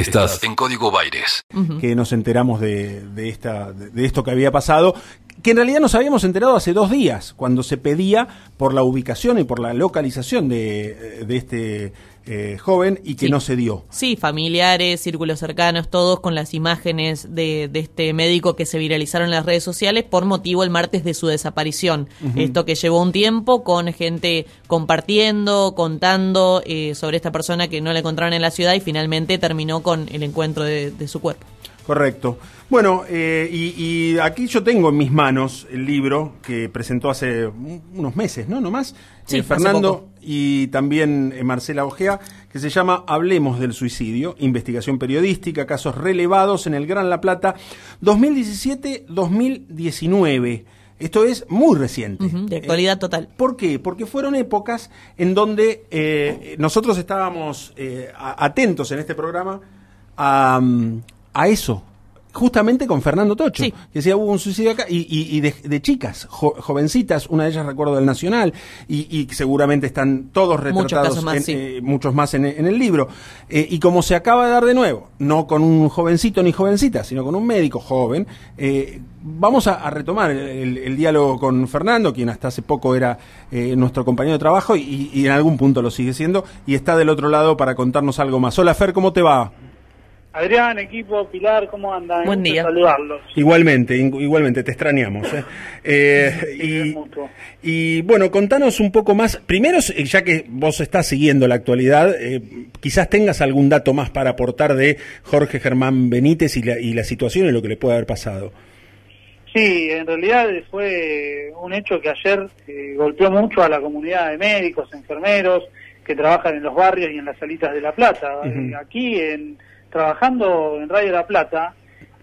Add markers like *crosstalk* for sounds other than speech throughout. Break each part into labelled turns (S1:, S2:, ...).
S1: Estás en Código Baires.
S2: que nos enteramos de, de esta, de, de esto que había pasado, que en realidad nos habíamos enterado hace dos días, cuando se pedía por la ubicación y por la localización de, de este eh, joven y que
S3: Sí.
S2: no se dio.
S3: Sí, familiares, círculos cercanos, todos con las imágenes de, de este médico que se viralizaron en las redes sociales por motivo el martes de su desaparición. Esto que llevó un tiempo con gente compartiendo, contando eh, sobre esta persona que no la encontraron en la ciudad y finalmente terminó con el encuentro de, de su cuerpo.
S2: Correcto. Bueno, eh, y, y aquí yo tengo en mis manos el libro que presentó hace un- unos meses, ¿no? ¿No más?
S3: Sí,
S2: Eh, Fernando y también eh, Marcela Ojea, que se llama Hablemos del suicidio, investigación periodística, casos relevados en el Gran La Plata, 2017-2019. Esto es muy reciente.
S3: De actualidad
S2: Eh,
S3: total.
S2: ¿Por qué? Porque fueron épocas en donde eh, nosotros estábamos eh, atentos en este programa a, mm, a eso. Justamente con Fernando Tocho,
S3: Sí.
S2: que decía hubo un suicidio acá, y, y- y de, de chicas, jo- jovencitas, una de ellas recuerdo del Nacional, y, y seguramente están todos retratados,
S3: casos más,
S2: en-
S3: sí.
S2: eh, muchos más en, en el libro. Eh, y como se acaba de dar de nuevo, no con un jovencito ni jovencita, sino con un médico joven, eh, vamos a, a retomar el, el- el diálogo con Fernando, quien hasta hace poco era eh, nuestro compañero de trabajo y, y en algún punto lo sigue siendo, y está del otro lado para contarnos algo más. Hola Fer, ¿cómo te va?
S4: Adrián, equipo, Pilar, ¿cómo andan?
S3: Buen día.
S4: Saludarlos.
S2: Igualmente, igualmente, te extrañamos. ¿eh? *laughs* Eh, y,
S4: mutuo.
S2: y, bueno, contanos un poco más. Primero, ya que vos estás siguiendo la actualidad, eh, quizás tengas algún dato más para aportar de Jorge Germán Benítez y la, y la situación y lo que le puede haber pasado.
S4: Sí, en realidad fue un hecho que ayer eh, golpeó mucho a la comunidad de médicos, enfermeros que trabajan en los barrios y en las salitas de La Plata. Aquí, en, trabajando en Radio La Plata,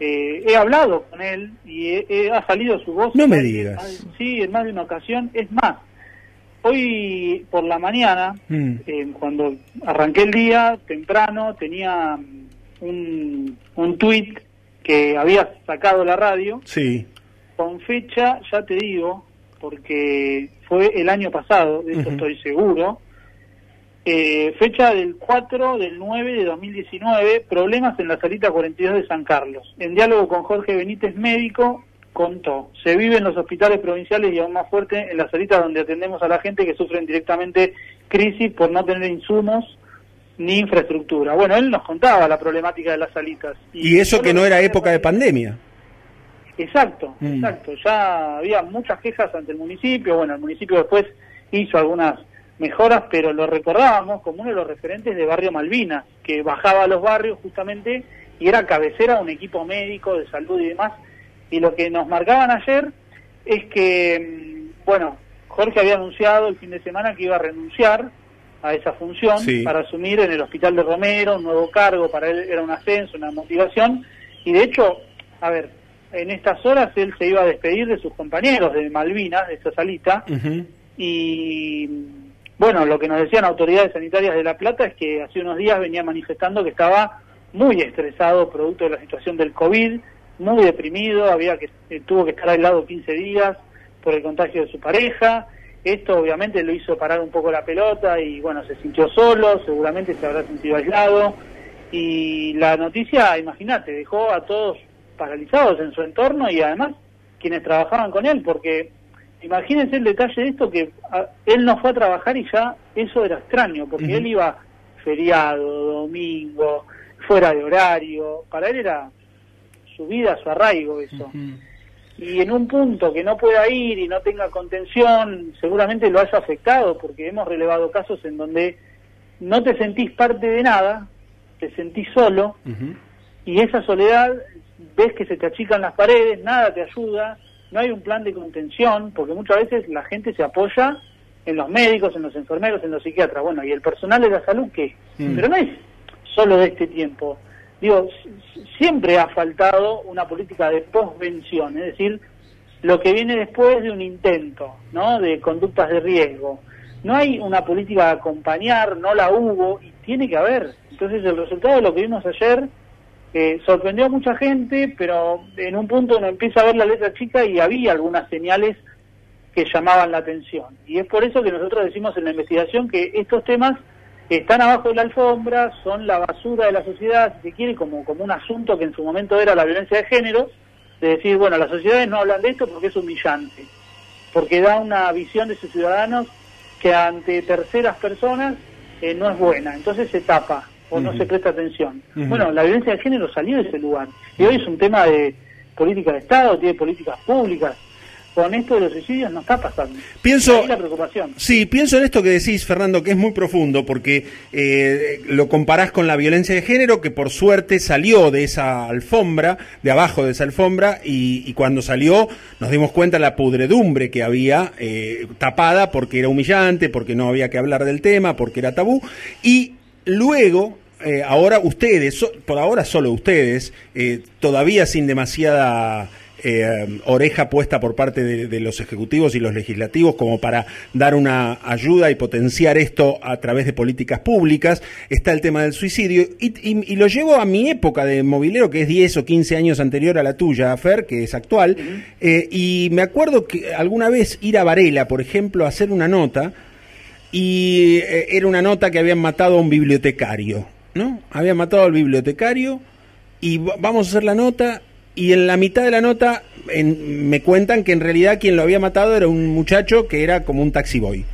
S4: eh, he hablado con él y he- he- ha salido su voz.
S2: No me digas.
S4: Sí, en más de una ocasión. Es más, hoy por la mañana,
S2: Mm.
S4: eh, cuando arranqué el día temprano, tenía un, un tuit que había sacado la radio
S2: Sí.
S4: con fecha, ya te digo, porque fue el año pasado, de
S2: Ujú.
S4: estoy seguro, eh, fecha del 4 del 9 de 2019, problemas en la salita 42 de San Carlos. En diálogo con Jorge Benítez, médico, contó, se vive en los hospitales provinciales y aún más fuerte en las salitas donde atendemos a la gente que sufren directamente crisis por no tener insumos ni infraestructura. Bueno, él nos contaba la problemática de las salitas.
S2: Y eso que no era época de pandemia.
S4: Exacto,
S2: Mm.
S4: exacto. Ya había muchas quejas ante el municipio. Bueno, el municipio después hizo algunas mejoras, pero lo recordábamos como uno de los referentes de Barrio Malvinas, que bajaba a los barrios justamente y era cabecera de un equipo médico de salud y demás. Y lo que nos marcaban ayer es que, mm, bueno, Jorge había anunciado el fin de semana que iba a renunciar a esa función
S2: Sí.
S4: para asumir en el Hospital de Romero un nuevo cargo, para él era un ascenso, una motivación, y de hecho, a ver, en estas horas él se iba a despedir de sus compañeros de Malvinas, de esa salita, y bueno, lo que nos decían autoridades sanitarias de La Plata es que hace unos días venía manifestando que estaba muy estresado producto de la situación del COVID, muy deprimido, había que eh, tuvo que estar aislado 15 días por el contagio de su pareja. Esto obviamente lo hizo parar un poco la pelota y bueno, se sintió solo, seguramente se habrá sentido aislado y la noticia, imagínate, dejó a todos paralizados en su entorno y además quienes trabajaban con él, porque imagínense el detalle de esto que a- él no fue a trabajar y ya eso era extraño, porque él iba feriado, domingo, fuera de horario, para él era su vida, su arraigo eso. Y en un punto que no pueda ir y no tenga contención, seguramente lo haya afectado, porque hemos relevado casos en donde no te sentís parte de nada, te sentís solo, y esa soledad ves que se te achican las paredes, nada te ayuda, no hay un plan de contención, porque muchas veces la gente se apoya en los médicos, en los enfermeros, en los psiquiatras, bueno, y el personal de la salud qué,
S2: Mm.
S4: pero no es solo de este tiempo. Digo, siempre ha faltado una política de posvención, es decir, lo que viene después de un intento, ¿no? De conductas de riesgo. No hay una política de acompañar, no la hubo y tiene que haber. Entonces el resultado de lo que vimos ayer sorprendió a mucha gente, pero en un punto uno empieza a ver la letra chica y había algunas señales que llamaban la atención. Y es por eso que nosotros decimos en la investigación que estos temas están abajo de la alfombra, son la basura de la sociedad, si se quiere, como, como un asunto que en su momento era la violencia de género, de decir, bueno, las sociedades no hablan de esto porque es humillante, porque da una visión de sus ciudadanos que ante terceras personas eh, no es buena, entonces se tapa o no se presta atención. Bueno, la violencia de género salió de ese lugar y hoy es un tema de política de Estado, tiene políticas públicas, con esto de los suicidios no está pasando.
S2: Pienso,
S4: la preocupación.
S2: Sí, pienso en esto que decís, Fernando, que es muy profundo, porque eh, lo comparás con la violencia de género, que por suerte salió de esa alfombra, de abajo de esa alfombra, y, cuando salió nos dimos cuenta de la pudredumbre que había eh, tapada porque era humillante, porque no había que hablar del tema, porque era tabú, y luego eh, ahora ustedes, por ahora solo ustedes, todavía sin demasiada eh, oreja puesta por parte de, los ejecutivos y los legislativos como para dar una ayuda y potenciar esto a través de políticas públicas. Está el tema del suicidio y, lo llevo a mi época de movilero, que es 10 o 15 años anterior a la tuya, Fer, que es actual. Eh, y me acuerdo que alguna vez ir a Varela, por ejemplo, a hacer una nota y eh, era una nota que habían matado a un bibliotecario, ¿no? Habían matado al bibliotecario y vamos a hacer la nota y en la mitad de la nota me cuentan que en realidad quien lo había matado era un muchacho que era como un taxiboy.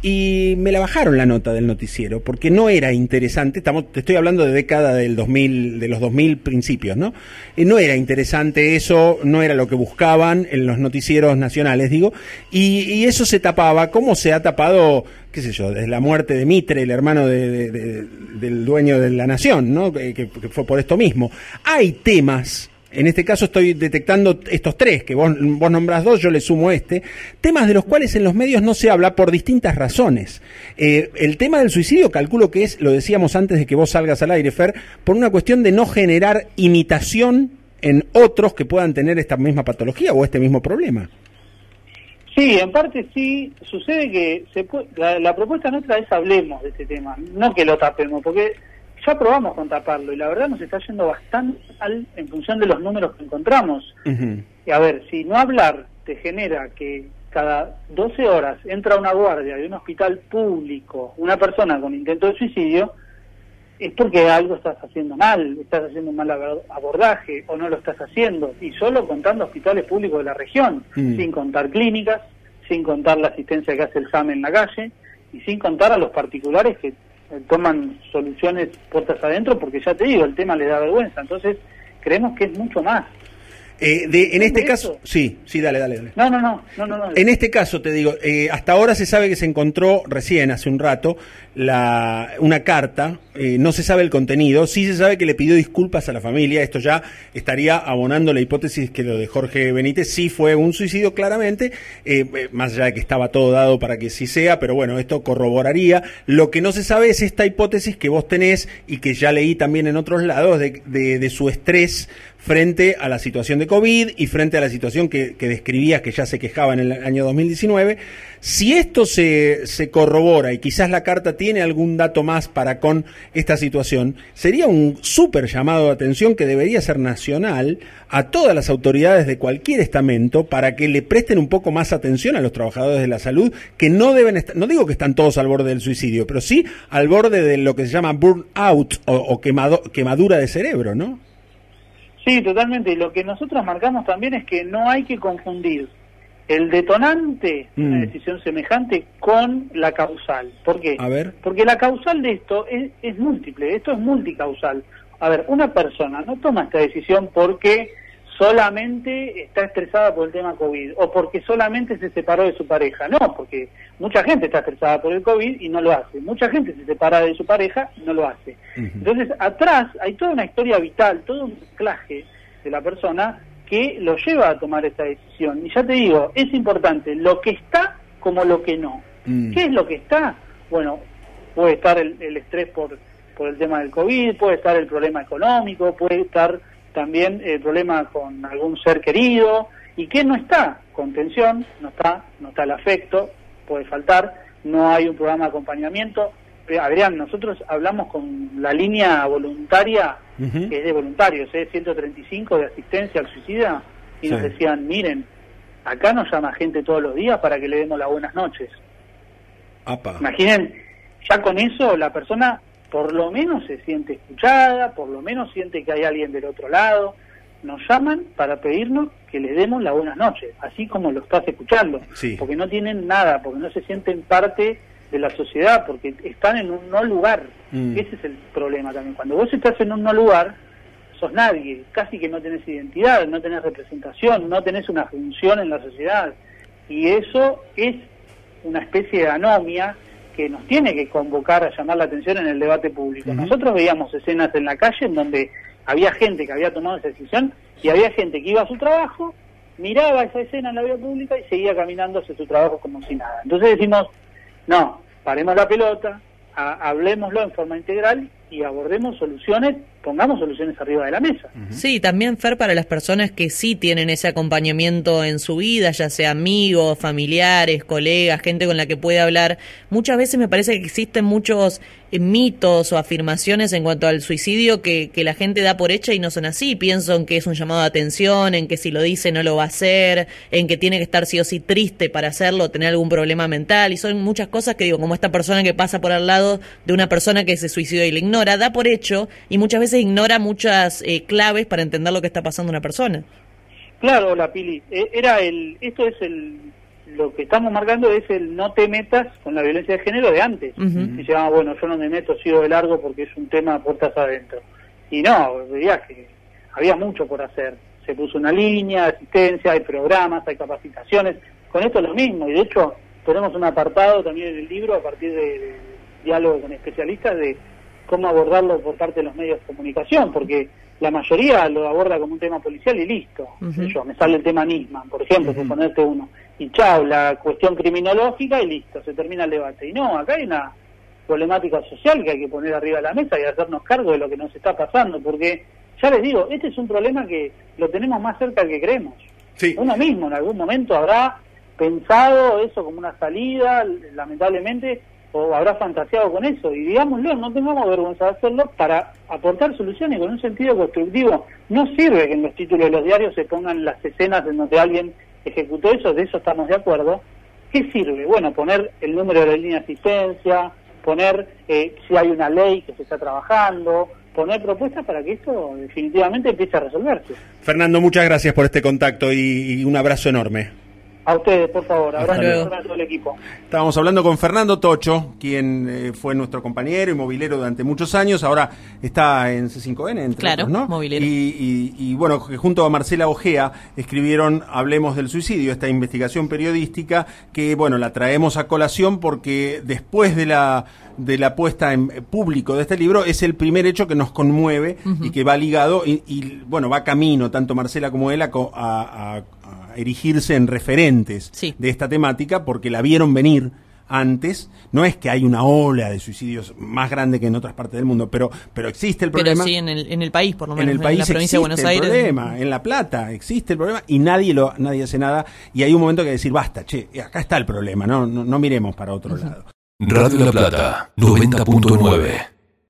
S2: Y me la bajaron la nota del noticiero, porque no era interesante, estamos, te estoy hablando de década del 2000, de los 2000 principios, ¿no? Eh, no era interesante eso, no era lo que buscaban en los noticieros nacionales, digo, y, eso se tapaba, como se ha tapado, qué sé yo, desde la muerte de Mitre, el hermano del dueño de la nación, ¿no? que fue por esto mismo. Hay temas en este caso estoy detectando estos tres, que vos, vos nombrás dos, yo le sumo este, temas de los cuales en los medios no se habla por distintas razones. Eh, el tema del suicidio calculo que es, lo decíamos antes de que vos salgas al aire, Fer, por una cuestión de no generar imitación en otros que puedan tener esta misma patología o este mismo problema.
S4: Sí, en parte sí, sucede que se la, la propuesta nuestra es hablemos de este tema, no que lo tapemos, porque ya probamos con taparlo y la verdad nos está yendo bastante mal en función de los números que encontramos. Y a ver, si no hablar te genera que cada 12 horas entra una guardia de un hospital público una persona con intento de suicidio, es porque algo estás haciendo mal, estás haciendo un mal abordaje o no lo estás haciendo. Y solo contando hospitales públicos de la región, mm. sin contar clínicas, sin contar la asistencia que hace el SAM en la calle y sin contar a los particulares que toman soluciones puertas adentro porque ya te digo, el tema les da vergüenza. Entonces, creemos que es mucho más.
S2: Eh, de, en este caso, sí, sí, dale, dale, dale.
S4: No, no, no, no, no,
S2: En este caso, te digo, eh, hasta ahora se sabe que se encontró recién, hace un rato, la, una carta, eh, no se sabe el contenido, sí se sabe que le pidió disculpas a la familia, esto ya estaría abonando la hipótesis que lo de Jorge Benítez sí fue un suicidio claramente, más allá de que estaba todo dado para que sí sea, pero bueno, esto corroboraría. Lo que no se sabe es esta hipótesis que vos tenés y que ya leí también en otros lados de, de, de su estrés frente a la situación de COVID y frente a la situación que, describías que ya se quejaba en el año 2019. Si esto se, se corrobora y quizás la carta tiene algún dato más para con esta situación, sería un súper llamado de atención que debería ser nacional a todas las autoridades de cualquier estamento para que le presten un poco más atención a los trabajadores de la salud que no deben estar, no digo que están todos al borde del suicidio, pero sí al borde de lo que se llama burnout o, o quemadura de cerebro, ¿no?
S4: Sí, totalmente. Y lo que nosotros marcamos también es que no hay que confundir el detonante de una mm. decisión semejante con la causal. ¿Por qué?
S2: A ver.
S4: Porque la causal de esto es, es múltiple, esto es multicausal. A ver, una persona no toma esta decisión porque solamente está estresada por el tema COVID o porque solamente se separó de su pareja. No, porque mucha gente está estresada por el COVID y no lo hace. Mucha gente se separa de su pareja y no lo hace. Entonces, atrás hay toda una historia vital, todo un claje de la persona que lo lleva a tomar esta decisión. Y ya te digo, es importante lo que está como lo que no. Mm. ¿Qué es lo que está? Bueno, puede estar el, el estrés por, por el tema del COVID, puede estar el problema económico, puede estar también el problema con algún ser querido, y que no está, contención, no está, no está el afecto, puede faltar, no hay un programa de acompañamiento. Eh, Adrián, nosotros hablamos con la línea voluntaria, que es de voluntarios, ¿eh? 135 de asistencia al suicida, y nos decían, miren, acá nos llama gente todos los días para que le demos las buenas noches. Imaginen ya con eso la persona por lo menos se siente escuchada, por lo menos siente que hay alguien del otro lado. Nos llaman para pedirnos que les demos la buenas noches, así como lo estás escuchando,
S2: Sí.
S4: porque no tienen nada, porque no se sienten parte de la sociedad, porque están en un no lugar.
S2: Mm.
S4: Ese es el problema también. Cuando vos estás en un no lugar, sos nadie, casi que no tenés identidad, no tenés representación, no tenés una función en la sociedad. Y eso es una especie de anomia que nos tiene que convocar a llamar la atención en el debate público. Nosotros veíamos escenas en la calle en donde había gente que había tomado esa decisión y había gente que iba a su trabajo, miraba esa escena en la vía pública y seguía caminando hacia su trabajo como si nada. Entonces decimos, no, paremos la pelota, ha- hablemoslo en forma integral y abordemos soluciones, pongamos soluciones arriba de la mesa.
S3: Sí, también Fer para las personas que sí tienen ese acompañamiento en su vida, ya sea amigos, familiares, colegas, gente con la que puede hablar. Muchas veces me parece que existen muchos eh, mitos o afirmaciones en cuanto al suicidio que, que la gente da por hecha y no son así. Pienso en que es un llamado de atención, en que si lo dice no lo va a hacer, en que tiene que estar sí o sí triste para hacerlo, tener algún problema mental. Y son muchas cosas que digo, como esta persona que pasa por al lado de una persona que se suicidó y la ignora, da por hecho y muchas veces ignora muchas eh, claves para entender lo que está pasando una persona.
S4: Claro, la Pili, eh, era el, esto es el, lo que estamos marcando es el no te metas con la violencia de género de antes.
S3: Ujú.
S4: Y se llama, bueno, yo no me meto, sigo de largo porque es un tema puertas adentro. Y no, veías que había mucho por hacer. Se puso una línea de asistencia, hay programas, hay capacitaciones. Con esto es lo mismo, y de hecho tenemos un apartado también en el libro a partir de, de diálogo con especialistas de cómo abordarlo por parte de los medios de comunicación, porque la mayoría lo aborda como un tema policial y listo. Yo, me sale el tema Nisman, por ejemplo, por ponerte uno. Y chao, la cuestión criminológica y listo, se termina el debate. Y no, acá hay una problemática social que hay que poner arriba de la mesa y hacernos cargo de lo que nos está pasando, porque ya les digo, este es un problema que lo tenemos más cerca del que creemos.
S2: Sí.
S4: Uno mismo en algún momento habrá pensado eso como una salida, lamentablemente, o habrá fantaseado con eso. Y digámoslo, no tengamos vergüenza de hacerlo para aportar soluciones con un sentido constructivo. No sirve que en los títulos de los diarios se pongan las escenas en donde alguien ejecutó eso, de eso estamos de acuerdo. ¿Qué sirve? Bueno, poner el número de la línea de asistencia, poner eh, si hay una ley que se está trabajando, poner propuestas para que esto definitivamente empiece a resolverse.
S2: Fernando, muchas gracias por este contacto y, y un abrazo enorme.
S4: A ustedes, por favor,
S2: Hasta
S4: abrazo a todo el equipo.
S2: Estábamos hablando con Fernando Tocho, quien eh, fue nuestro compañero y movilero durante muchos años, ahora está en C5N, entre
S3: Claro,
S2: otros, ¿no?
S3: movilero.
S2: Y, y- y, bueno, junto a Marcela Ojea escribieron Hablemos del suicidio, esta investigación periodística que, bueno, la traemos a colación porque después de la de la puesta en público de este libro es el primer hecho que nos conmueve y que va ligado y, y, bueno, va camino, tanto Marcela como él, a- a- a erigirse en referentes
S3: Sí.
S2: de esta temática porque la vieron venir antes. No es que hay una ola de suicidios más grande que en otras partes del mundo, pero, pero existe el
S3: Pero
S2: problema.
S3: sí en el, en el país, por lo
S2: en
S3: menos,
S2: el país
S3: la provincia de Buenos
S2: el
S3: Aires.
S2: problema, en La Plata existe el problema y nadie lo nadie hace nada y hay un momento que decir, basta, che, acá está el problema, no, no, no miremos para otro lado.
S1: Radio La Plata 90.9